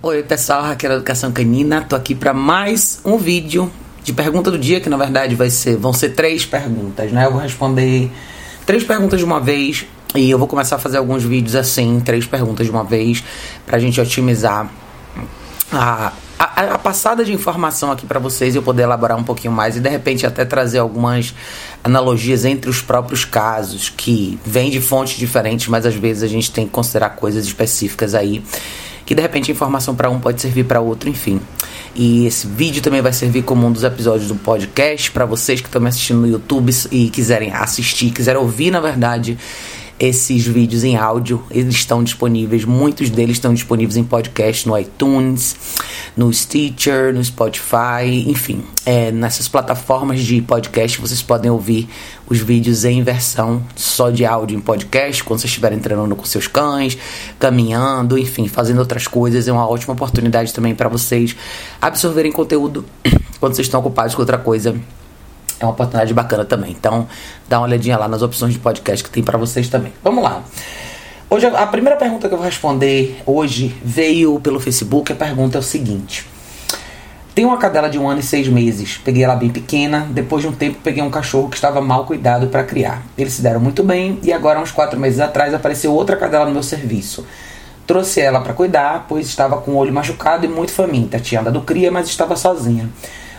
Oi pessoal, Raquel Educação Canina, tô aqui para mais um vídeo de pergunta do dia, que na verdade vai ser, vão ser três perguntas, né? Eu vou responder três perguntas de uma vez e eu vou começar a fazer alguns vídeos assim, três perguntas de uma vez, pra gente otimizar a, a, a passada de informação aqui para vocês e eu poder elaborar um pouquinho mais e de repente até trazer algumas analogias entre os próprios casos que vêm de fontes diferentes, mas às vezes a gente tem que considerar coisas específicas aí que de repente a informação para um pode servir para outro, enfim. E esse vídeo também vai servir como um dos episódios do podcast para vocês que estão me assistindo no YouTube e quiserem assistir, quiserem ouvir, na verdade, esses vídeos em áudio, eles estão disponíveis, muitos deles estão disponíveis em podcast no iTunes, no Stitcher, no Spotify, enfim, é, nessas plataformas de podcast vocês podem ouvir os vídeos em versão só de áudio em podcast, quando vocês estiverem treinando com seus cães, caminhando, enfim, fazendo outras coisas, é uma ótima oportunidade também para vocês absorverem conteúdo quando vocês estão ocupados com outra coisa é uma oportunidade bacana também. Então, dá uma olhadinha lá nas opções de podcast que tem para vocês também. Vamos lá. Hoje, a primeira pergunta que eu vou responder hoje veio pelo Facebook. A pergunta é o seguinte: Tenho uma cadela de um ano e seis meses. Peguei ela bem pequena. Depois de um tempo, peguei um cachorro que estava mal cuidado para criar. Eles se deram muito bem e agora, uns quatro meses atrás, apareceu outra cadela no meu serviço. Trouxe ela para cuidar, pois estava com o olho machucado e muito faminta. Tinha andado cria, mas estava sozinha.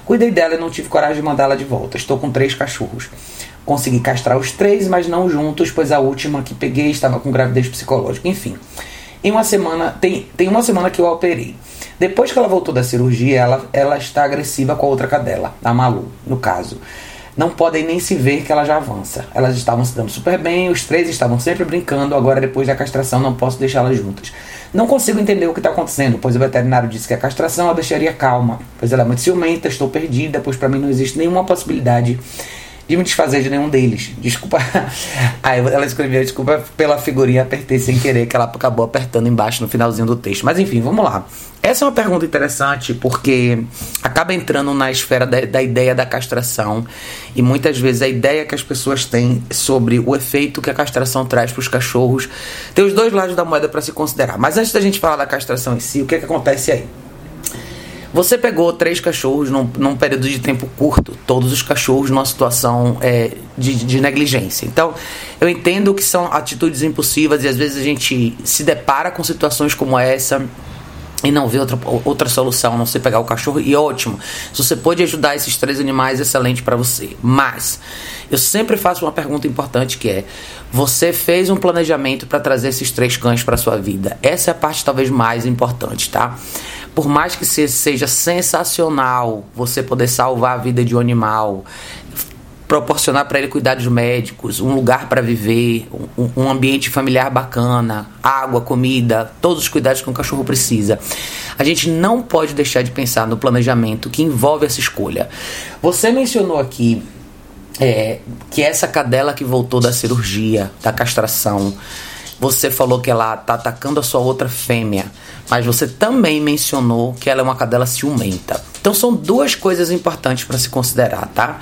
Cuidei dela e não tive coragem de mandá-la de volta. Estou com três cachorros. Consegui castrar os três, mas não juntos, pois a última que peguei estava com gravidez psicológica. Enfim, em uma semana tem, tem uma semana que eu operei. Depois que ela voltou da cirurgia, ela, ela está agressiva com a outra cadela, a Malu, no caso. Não podem nem se ver que ela já avança. Elas estavam se dando super bem, os três estavam sempre brincando, agora depois da castração não posso deixá-las juntas. Não consigo entender o que está acontecendo, pois o veterinário disse que a castração a deixaria calma, pois ela é muito ciumenta, estou perdida, pois para mim não existe nenhuma possibilidade de me desfazer de nenhum deles. Desculpa. Aí ela escreveu desculpa pela figurinha, apertei sem querer, que ela acabou apertando embaixo no finalzinho do texto. Mas enfim, vamos lá. Essa é uma pergunta interessante porque acaba entrando na esfera da, da ideia da castração e muitas vezes a ideia que as pessoas têm sobre o efeito que a castração traz para os cachorros tem os dois lados da moeda para se considerar. Mas antes da gente falar da castração em si, o que, é que acontece aí? Você pegou três cachorros num, num, período de tempo curto, todos os cachorros numa situação é, de, de, negligência. Então, eu entendo que são atitudes impulsivas e às vezes a gente se depara com situações como essa e não vê outra, outra solução, não sei pegar o cachorro, e ótimo. Se você pode ajudar esses três animais, excelente para você. Mas eu sempre faço uma pergunta importante que é: você fez um planejamento para trazer esses três cães para sua vida? Essa é a parte talvez mais importante, tá? Por mais que seja sensacional você poder salvar a vida de um animal, proporcionar para ele cuidados médicos, um lugar para viver, um, um, ambiente familiar bacana, água, comida, todos os cuidados que um cachorro precisa. A gente não pode deixar de pensar no planejamento que envolve essa escolha. Você mencionou aqui é, que essa cadela que voltou da cirurgia, da castração, você falou que ela está atacando a sua outra fêmea, mas você também mencionou que ela é uma cadela ciumenta. Então são duas coisas importantes para se considerar, tá?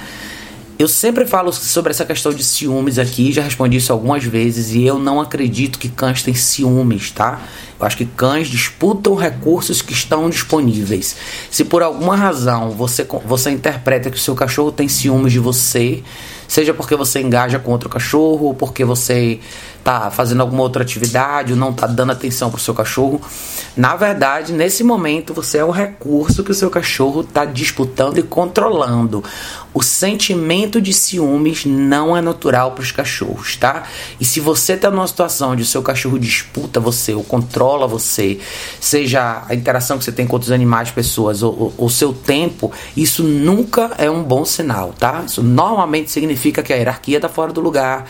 Eu sempre falo sobre essa questão de ciúmes aqui, já respondi isso algumas vezes, e eu não acredito que cães têm ciúmes, tá? Eu acho que cães disputam recursos que estão disponíveis. Se por alguma razão você, você interpreta que o seu cachorro tem ciúmes de você, seja porque você engaja com outro cachorro, ou porque você tá fazendo alguma outra atividade, ou não tá dando atenção pro seu cachorro. Na verdade, nesse momento, você é o recurso que o seu cachorro está disputando e controlando. O sentimento de ciúmes não é natural para os cachorros, tá? E se você está numa situação onde o seu cachorro disputa você ou controla você, seja a interação que você tem com outros animais, pessoas, ou o seu tempo, isso nunca é um bom sinal, tá? Isso normalmente significa que a hierarquia está fora do lugar,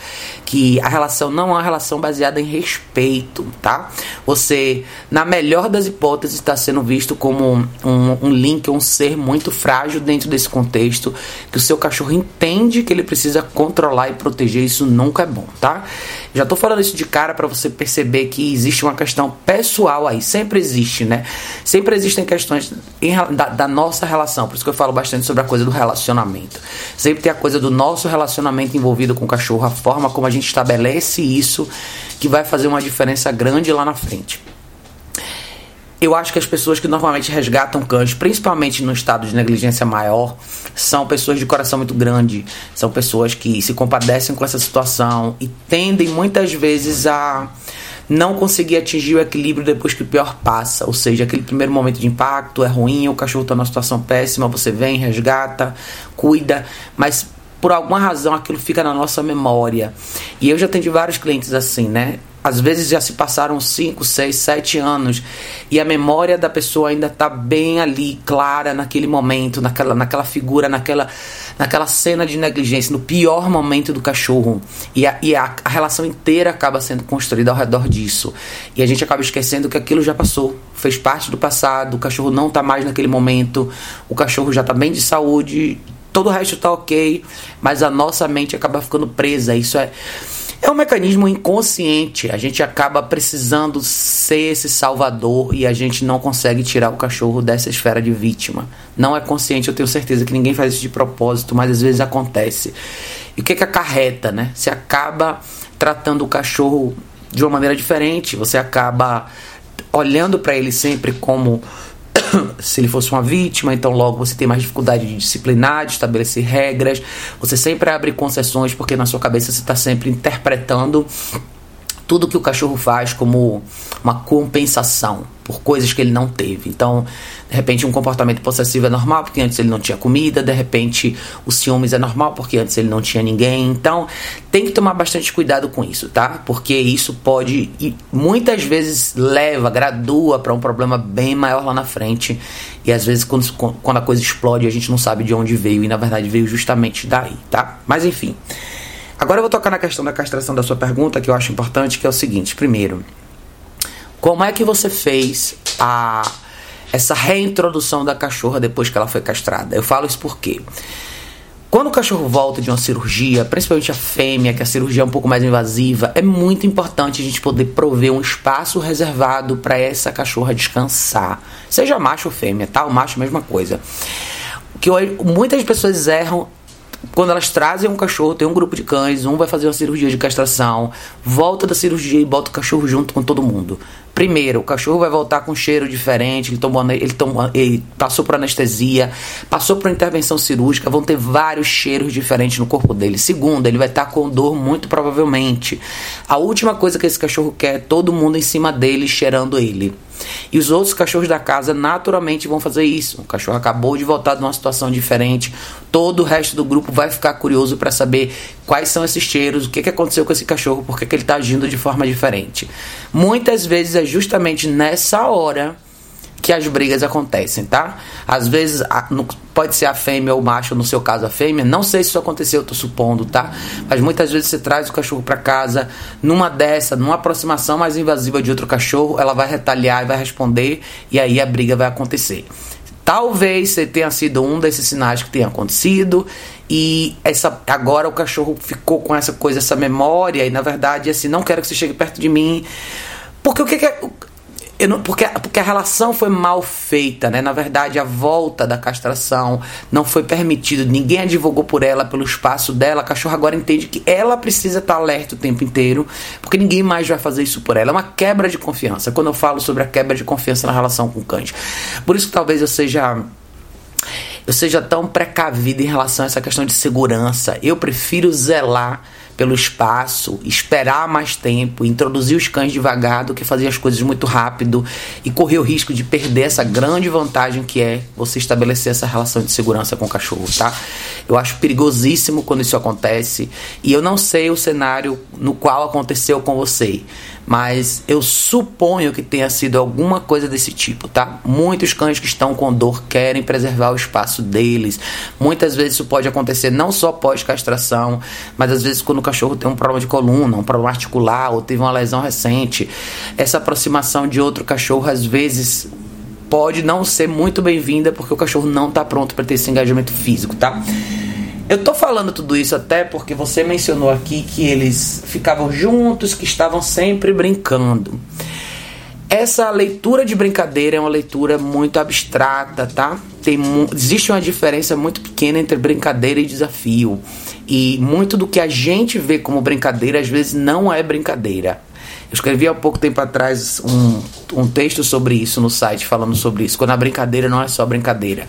que a relação não é relação baseada em respeito, tá? Você, na melhor das hipóteses, está sendo visto como um, um, link, um ser muito frágil dentro desse contexto, que o seu cachorro entende que ele precisa controlar e proteger, isso nunca é bom, tá? Já tô falando isso de cara para você perceber que existe uma questão pessoal aí, sempre existe, né? Sempre existem questões em, da, da nossa relação, por isso que eu falo bastante sobre a coisa do relacionamento. Sempre tem a coisa do nosso relacionamento envolvido com o cachorro, a forma como a gente estabelece isso, que vai fazer uma diferença grande lá na frente. Eu acho que as pessoas que normalmente resgatam cães, principalmente no estado de negligência maior, são pessoas de coração muito grande, são pessoas que se compadecem com essa situação e tendem muitas vezes a não conseguir atingir o equilíbrio depois que o pior passa. Ou seja, aquele primeiro momento de impacto é ruim, o cachorro está numa situação péssima, você vem, resgata, cuida, mas por alguma razão aquilo fica na nossa memória. E eu já tenho vários clientes assim, né? Às vezes já se passaram 5, 6, 7 anos e a memória da pessoa ainda está bem ali, clara naquele momento, naquela, naquela figura, naquela, naquela cena de negligência, no pior momento do cachorro. E, a, e a, a relação inteira acaba sendo construída ao redor disso. E a gente acaba esquecendo que aquilo já passou, fez parte do passado, o cachorro não está mais naquele momento, o cachorro já está bem de saúde, todo o resto está ok, mas a nossa mente acaba ficando presa. Isso é é um mecanismo inconsciente. A gente acaba precisando ser esse salvador e a gente não consegue tirar o cachorro dessa esfera de vítima. Não é consciente, eu tenho certeza que ninguém faz isso de propósito, mas às vezes acontece. E o que, que acarreta, né? Você acaba tratando o cachorro de uma maneira diferente, você acaba olhando para ele sempre como se ele fosse uma vítima, então logo você tem mais dificuldade de disciplinar, de estabelecer regras. Você sempre abre concessões porque na sua cabeça você está sempre interpretando tudo que o cachorro faz como uma compensação por coisas que ele não teve. Então, de repente, um comportamento possessivo é normal porque antes ele não tinha comida, de repente, o ciúmes é normal porque antes ele não tinha ninguém. Então, tem que tomar bastante cuidado com isso, tá? Porque isso pode e muitas vezes leva, gradua para um problema bem maior lá na frente. E às vezes, quando, quando a coisa explode, a gente não sabe de onde veio e na verdade veio justamente daí, tá? Mas enfim. Agora eu vou tocar na questão da castração da sua pergunta, que eu acho importante, que é o seguinte: primeiro, como é que você fez a essa reintrodução da cachorra depois que ela foi castrada? Eu falo isso porque quando o cachorro volta de uma cirurgia, principalmente a fêmea, que a cirurgia é um pouco mais invasiva, é muito importante a gente poder prover um espaço reservado para essa cachorra descansar. Seja macho ou fêmea, tá? O macho, mesma coisa. Que muitas pessoas erram quando elas trazem um cachorro, tem um grupo de cães, um vai fazer uma cirurgia de castração, volta da cirurgia e bota o cachorro junto com todo mundo. Primeiro, o cachorro vai voltar com um cheiro diferente, ele, tomou, ele, tomou, ele passou por anestesia, passou por intervenção cirúrgica, vão ter vários cheiros diferentes no corpo dele. Segundo, ele vai estar com dor muito provavelmente. A última coisa que esse cachorro quer é todo mundo em cima dele cheirando ele. E os outros cachorros da casa naturalmente vão fazer isso. O cachorro acabou de voltar de uma situação diferente. Todo o resto do grupo vai ficar curioso para saber quais são esses cheiros, o que, que aconteceu com esse cachorro, por que, que ele está agindo de forma diferente. Muitas vezes é justamente nessa hora que as brigas acontecem, tá? Às vezes pode ser a fêmea ou o macho, no seu caso a fêmea. Não sei se isso aconteceu, eu tô supondo, tá? Mas muitas vezes você traz o cachorro para casa, numa dessa, numa aproximação mais invasiva de outro cachorro, ela vai retaliar e vai responder, e aí a briga vai acontecer. Talvez você tenha sido um desses sinais que tenha acontecido e essa agora o cachorro ficou com essa coisa, essa memória e na verdade assim não quero que você chegue perto de mim porque o que, que é, não, porque, porque a relação foi mal feita, né? Na verdade, a volta da castração não foi permitido, ninguém advogou por ela, pelo espaço dela. A cachorra agora entende que ela precisa estar alerta o tempo inteiro, porque ninguém mais vai fazer isso por ela. É uma quebra de confiança. Quando eu falo sobre a quebra de confiança na relação com o cães. Por isso que talvez eu seja eu seja tão precavido em relação a essa questão de segurança. Eu prefiro zelar pelo espaço, esperar mais tempo, introduzir os cães devagar do que fazer as coisas muito rápido e correr o risco de perder essa grande vantagem que é você estabelecer essa relação de segurança com o cachorro, tá? Eu acho perigosíssimo quando isso acontece e eu não sei o cenário no qual aconteceu com você, mas eu suponho que tenha sido alguma coisa desse tipo, tá? Muitos cães que estão com dor querem preservar o espaço deles. Muitas vezes isso pode acontecer não só pós-castração, mas às vezes quando o cachorro tem um problema de coluna, um problema articular ou teve uma lesão recente. Essa aproximação de outro cachorro às vezes pode não ser muito bem-vinda porque o cachorro não está pronto para ter esse engajamento físico, tá? Eu tô falando tudo isso até porque você mencionou aqui que eles ficavam juntos, que estavam sempre brincando. Essa leitura de brincadeira é uma leitura muito abstrata, tá? Tem, existe uma diferença muito pequena entre brincadeira e desafio. E muito do que a gente vê como brincadeira às vezes não é brincadeira. Eu escrevi há pouco tempo atrás um, um texto sobre isso no site, falando sobre isso. Quando a brincadeira não é só brincadeira.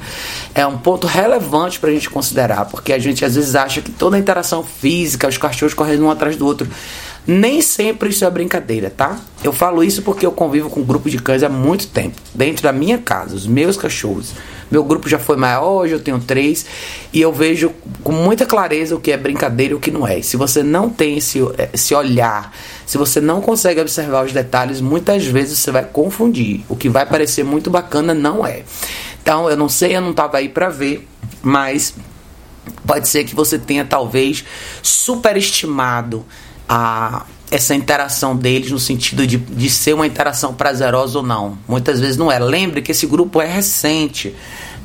É um ponto relevante para a gente considerar, porque a gente às vezes acha que toda a interação física, os cachorros correndo um atrás do outro, nem sempre isso é brincadeira, tá? Eu falo isso porque eu convivo com um grupo de cães há muito tempo, dentro da minha casa, os meus cachorros. Meu grupo já foi maior, hoje eu tenho três, e eu vejo com muita clareza o que é brincadeira e o que não é. Se você não tem esse, esse olhar, se você não consegue observar os detalhes, muitas vezes você vai confundir. O que vai parecer muito bacana não é. Então, eu não sei, eu não estava aí para ver, mas pode ser que você tenha talvez superestimado a essa interação deles no sentido de, de ser uma interação prazerosa ou não. Muitas vezes não é. Lembre que esse grupo é recente.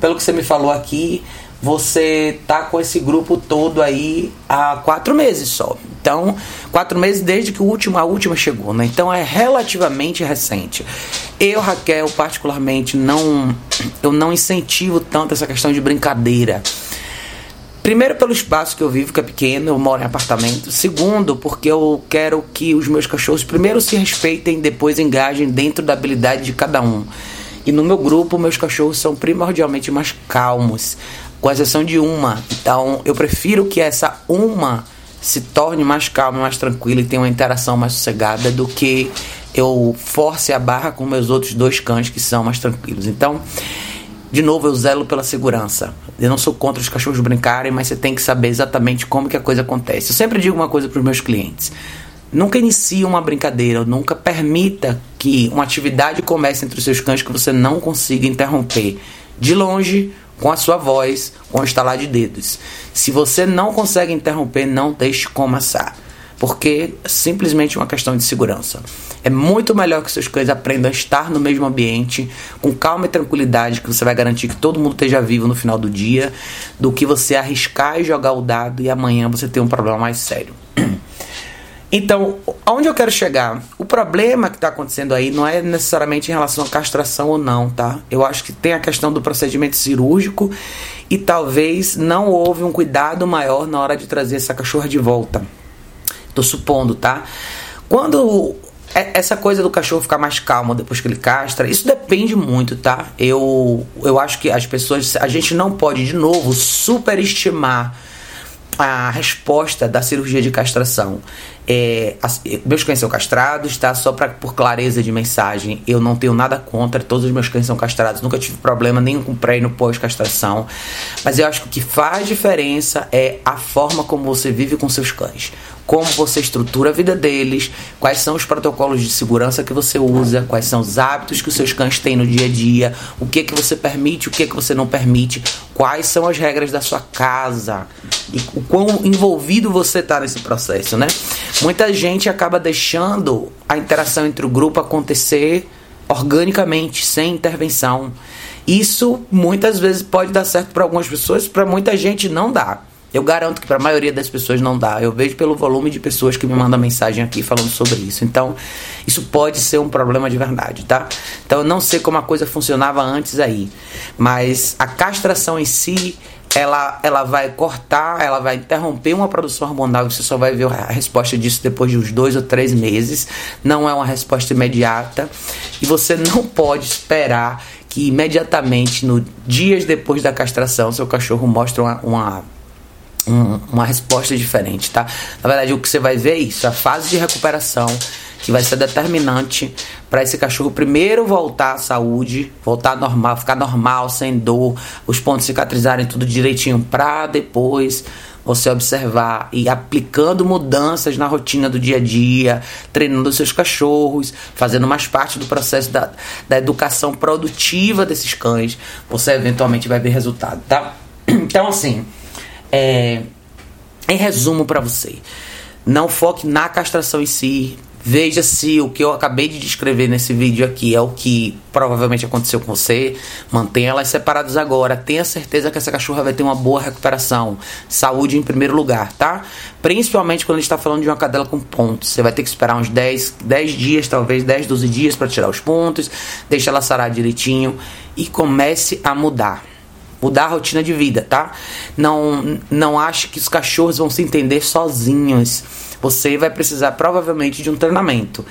Pelo que você me falou aqui, você tá com esse grupo todo aí há quatro meses só. Então, quatro meses desde que o último, a última chegou, né? Então é relativamente recente. Eu, Raquel, particularmente, não, eu não incentivo tanto essa questão de brincadeira. Primeiro, pelo espaço que eu vivo, que é pequeno, eu moro em apartamento. Segundo, porque eu quero que os meus cachorros primeiro se respeitem, depois engajem dentro da habilidade de cada um. E no meu grupo, meus cachorros são primordialmente mais calmos, com exceção de uma. Então, eu prefiro que essa uma se torne mais calma, mais tranquila e tenha uma interação mais sossegada do que eu force a barra com meus outros dois cães que são mais tranquilos. Então, de novo, eu zelo pela segurança. Eu não sou contra os cachorros brincarem, mas você tem que saber exatamente como que a coisa acontece. Eu sempre digo uma coisa para os meus clientes. Nunca inicie uma brincadeira, nunca permita que uma atividade comece entre os seus cães que você não consiga interromper. De longe, com a sua voz, com o estalar de dedos. Se você não consegue interromper, não deixe começar porque é simplesmente uma questão de segurança. É muito melhor que seus cães aprendam a estar no mesmo ambiente, com calma e tranquilidade, que você vai garantir que todo mundo esteja vivo no final do dia, do que você arriscar e jogar o dado e amanhã você ter um problema mais sério. Então, aonde eu quero chegar? O problema que está acontecendo aí não é necessariamente em relação à castração ou não, tá? Eu acho que tem a questão do procedimento cirúrgico e talvez não houve um cuidado maior na hora de trazer essa cachorra de volta. Tô supondo, tá? Quando é, essa coisa do cachorro ficar mais calmo depois que ele castra, isso depende muito, tá? Eu, eu acho que as pessoas, a gente não pode, de novo, superestimar a resposta da cirurgia de castração. É, meus cães são castrados, tá? Só pra, por clareza de mensagem, eu não tenho nada contra, todos os meus cães são castrados, nunca tive problema nenhum com pré e no pós-castração. Mas eu acho que o que faz diferença é a forma como você vive com seus cães como você estrutura a vida deles, quais são os protocolos de segurança que você usa, quais são os hábitos que os seus cães têm no dia a dia, o que que você permite, o que que você não permite, quais são as regras da sua casa e o quão envolvido você está nesse processo, né? Muita gente acaba deixando a interação entre o grupo acontecer organicamente, sem intervenção. Isso muitas vezes pode dar certo para algumas pessoas, para muita gente não dá. Eu garanto que para a maioria das pessoas não dá. Eu vejo pelo volume de pessoas que me mandam mensagem aqui falando sobre isso. Então, isso pode ser um problema de verdade, tá? Então, eu não sei como a coisa funcionava antes aí, mas a castração em si ela, ela vai cortar, ela vai interromper uma produção hormonal. Você só vai ver a resposta disso depois de uns dois ou três meses. Não é uma resposta imediata. E você não pode esperar que imediatamente, no dias depois da castração, seu cachorro mostre uma, uma um, uma resposta diferente, tá? Na verdade, o que você vai ver é isso, a fase de recuperação que vai ser determinante para esse cachorro primeiro voltar à saúde, voltar normal, ficar normal, sem dor, os pontos cicatrizarem tudo direitinho, para depois você observar e aplicando mudanças na rotina do dia a dia, treinando seus cachorros, fazendo mais parte do processo da, da educação produtiva desses cães, você eventualmente vai ver resultado, tá? Então, assim, é, em resumo para você, não foque na castração em si. Veja se o que eu acabei de descrever nesse vídeo aqui é o que provavelmente aconteceu com você. Mantenha elas separadas agora. Tenha certeza que essa cachorra vai ter uma boa recuperação. Saúde em primeiro lugar, tá? Principalmente quando a gente está falando de uma cadela com pontos. Você vai ter que esperar uns 10, 10 dias, talvez 10, 12 dias para tirar os pontos. Deixa ela sarar direitinho e comece a mudar mudar a rotina de vida, tá? Não, não ache que os cachorros vão se entender sozinhos. Você vai precisar provavelmente de um treinamento.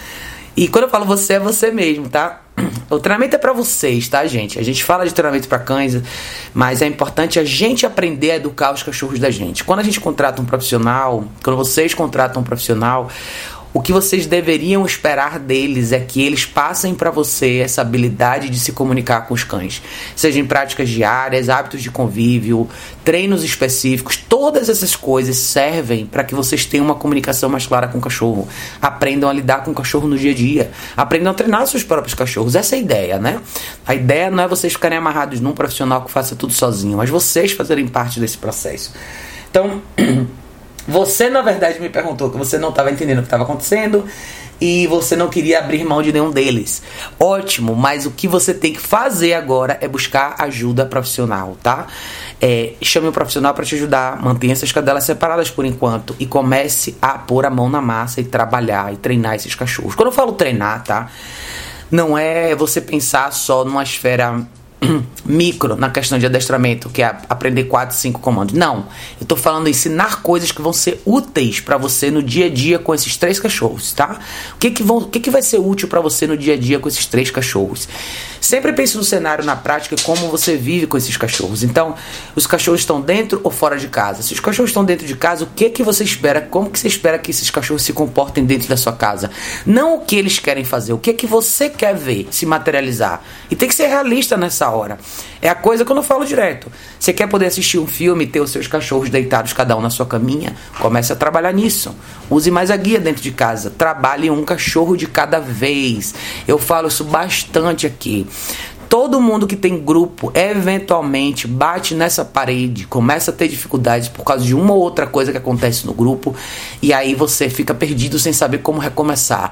E quando eu falo você, é você mesmo, tá? O treinamento é para vocês, tá, gente? A gente fala de treinamento para cães, mas é importante a gente aprender a educar os cachorros da gente. Quando a gente contrata um profissional, quando vocês contratam um profissional, o que vocês deveriam esperar deles é que eles passem para você essa habilidade de se comunicar com os cães, seja em práticas diárias, hábitos de convívio, treinos específicos, todas essas coisas servem para que vocês tenham uma comunicação mais clara com o cachorro, aprendam a lidar com o cachorro no dia a dia, aprendam a treinar seus próprios cachorros. Essa é a ideia, né? A ideia não é vocês ficarem amarrados num profissional que faça tudo sozinho, mas vocês fazerem parte desse processo. Então, Você, na verdade, me perguntou que você não estava entendendo o que estava acontecendo e você não queria abrir mão de nenhum deles. Ótimo, mas o que você tem que fazer agora é buscar ajuda profissional, tá? É, chame um profissional para te ajudar, mantenha essas cadelas separadas por enquanto e comece a pôr a mão na massa e trabalhar e treinar esses cachorros. Quando eu falo treinar, tá? Não é você pensar só numa esfera micro na questão de adestramento, que é aprender 4, 5 comandos. Não. Eu tô falando ensinar coisas que vão ser úteis para você no dia a dia com esses três cachorros, tá? O que que, vão, o que, que vai ser útil para você no dia a dia com esses três cachorros? Sempre pense no cenário na prática como você vive com esses cachorros. Então, os cachorros estão dentro ou fora de casa? Se os cachorros estão dentro de casa, o que que você espera? Como que você espera que esses cachorros se comportem dentro da sua casa? Não o que eles querem fazer, o que que você quer ver se materializar. E tem que ser realista nessa hora. É a coisa que eu não falo direto. Você quer poder assistir um filme e ter os seus cachorros deitados, cada um na sua caminha? Comece a trabalhar nisso. Use mais a guia dentro de casa. Trabalhe um cachorro de cada vez. Eu falo isso bastante aqui todo mundo que tem grupo eventualmente bate nessa parede, começa a ter dificuldades por causa de uma ou outra coisa que acontece no grupo, e aí você fica perdido sem saber como recomeçar.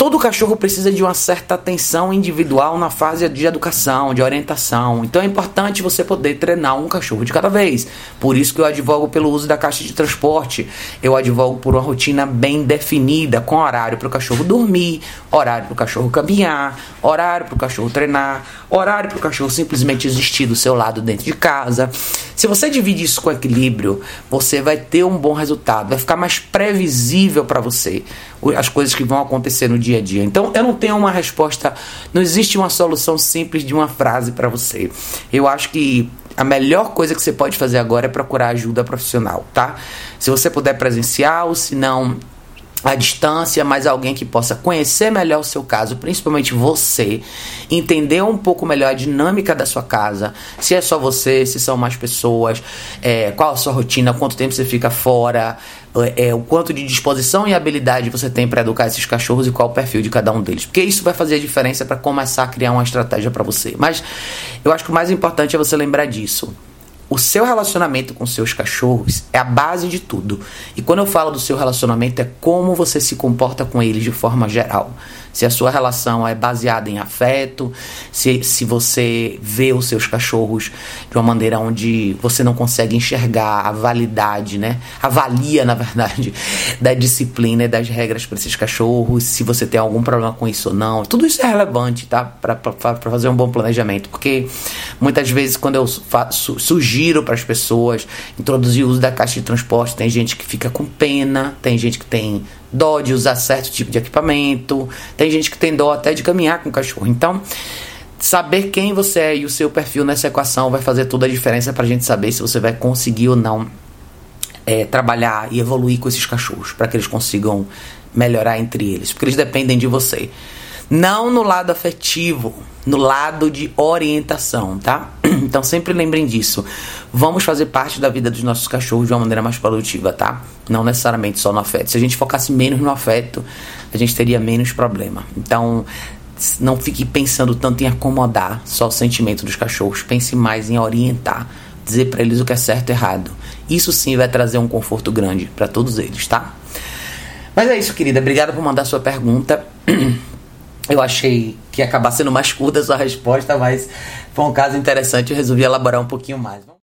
Todo cachorro precisa de uma certa atenção individual na fase de educação, de orientação. Então é importante você poder treinar um cachorro de cada vez. Por isso que eu advogo pelo uso da caixa de transporte. Eu advogo por uma rotina bem definida, com horário para o cachorro dormir, horário para o cachorro caminhar, horário para o cachorro treinar, horário para o cachorro simplesmente existir do seu lado dentro de casa. Se você divide isso com equilíbrio, você vai ter um bom resultado, vai ficar mais previsível para você as coisas que vão acontecer no dia a dia. Então, eu não tenho uma resposta, não existe uma solução simples de uma frase para você. Eu acho que a melhor coisa que você pode fazer agora é procurar ajuda profissional, tá? Se você puder presencial, se não à distância, mas alguém que possa conhecer melhor o seu caso, principalmente você, entender um pouco melhor a dinâmica da sua casa, se é só você, se são mais pessoas, é, qual a sua rotina, quanto tempo você fica fora, é, é o quanto de disposição e habilidade você tem para educar esses cachorros e qual o perfil de cada um deles, porque isso vai fazer a diferença para começar a criar uma estratégia para você. Mas eu acho que o mais importante é você lembrar disso. O seu relacionamento com seus cachorros é a base de tudo. E quando eu falo do seu relacionamento, é como você se comporta com eles de forma geral. Se a sua relação é baseada em afeto, se, se você vê os seus cachorros de uma maneira onde você não consegue enxergar a validade, né? Avalia, na verdade, da disciplina e das regras para esses cachorros, se você tem algum problema com isso ou não. Tudo isso é relevante, tá? Para fazer um bom planejamento. Porque muitas vezes, quando eu sugiro sugiro para as pessoas introduzir o uso da caixa de transporte. Tem gente que fica com pena, tem gente que tem dó de usar certo tipo de equipamento, tem gente que tem dó até de caminhar com o cachorro. Então, saber quem você é e o seu perfil nessa equação vai fazer toda a diferença para a gente saber se você vai conseguir ou não é, trabalhar e evoluir com esses cachorros, para que eles consigam melhorar entre eles, porque eles dependem de você. Não no lado afetivo, no lado de orientação, tá? Então sempre lembrem disso. Vamos fazer parte da vida dos nossos cachorros de uma maneira mais produtiva, tá? Não necessariamente só no afeto. Se a gente focasse menos no afeto, a gente teria menos problema. Então, não fique pensando tanto em acomodar só o sentimento dos cachorros. Pense mais em orientar, dizer para eles o que é certo e errado. Isso sim vai trazer um conforto grande para todos eles, tá? Mas é isso, querida. Obrigada por mandar sua pergunta. Eu achei que ia acabar sendo mais curta a sua resposta, mas foi um caso interessante. Eu resolvi elaborar um pouquinho mais.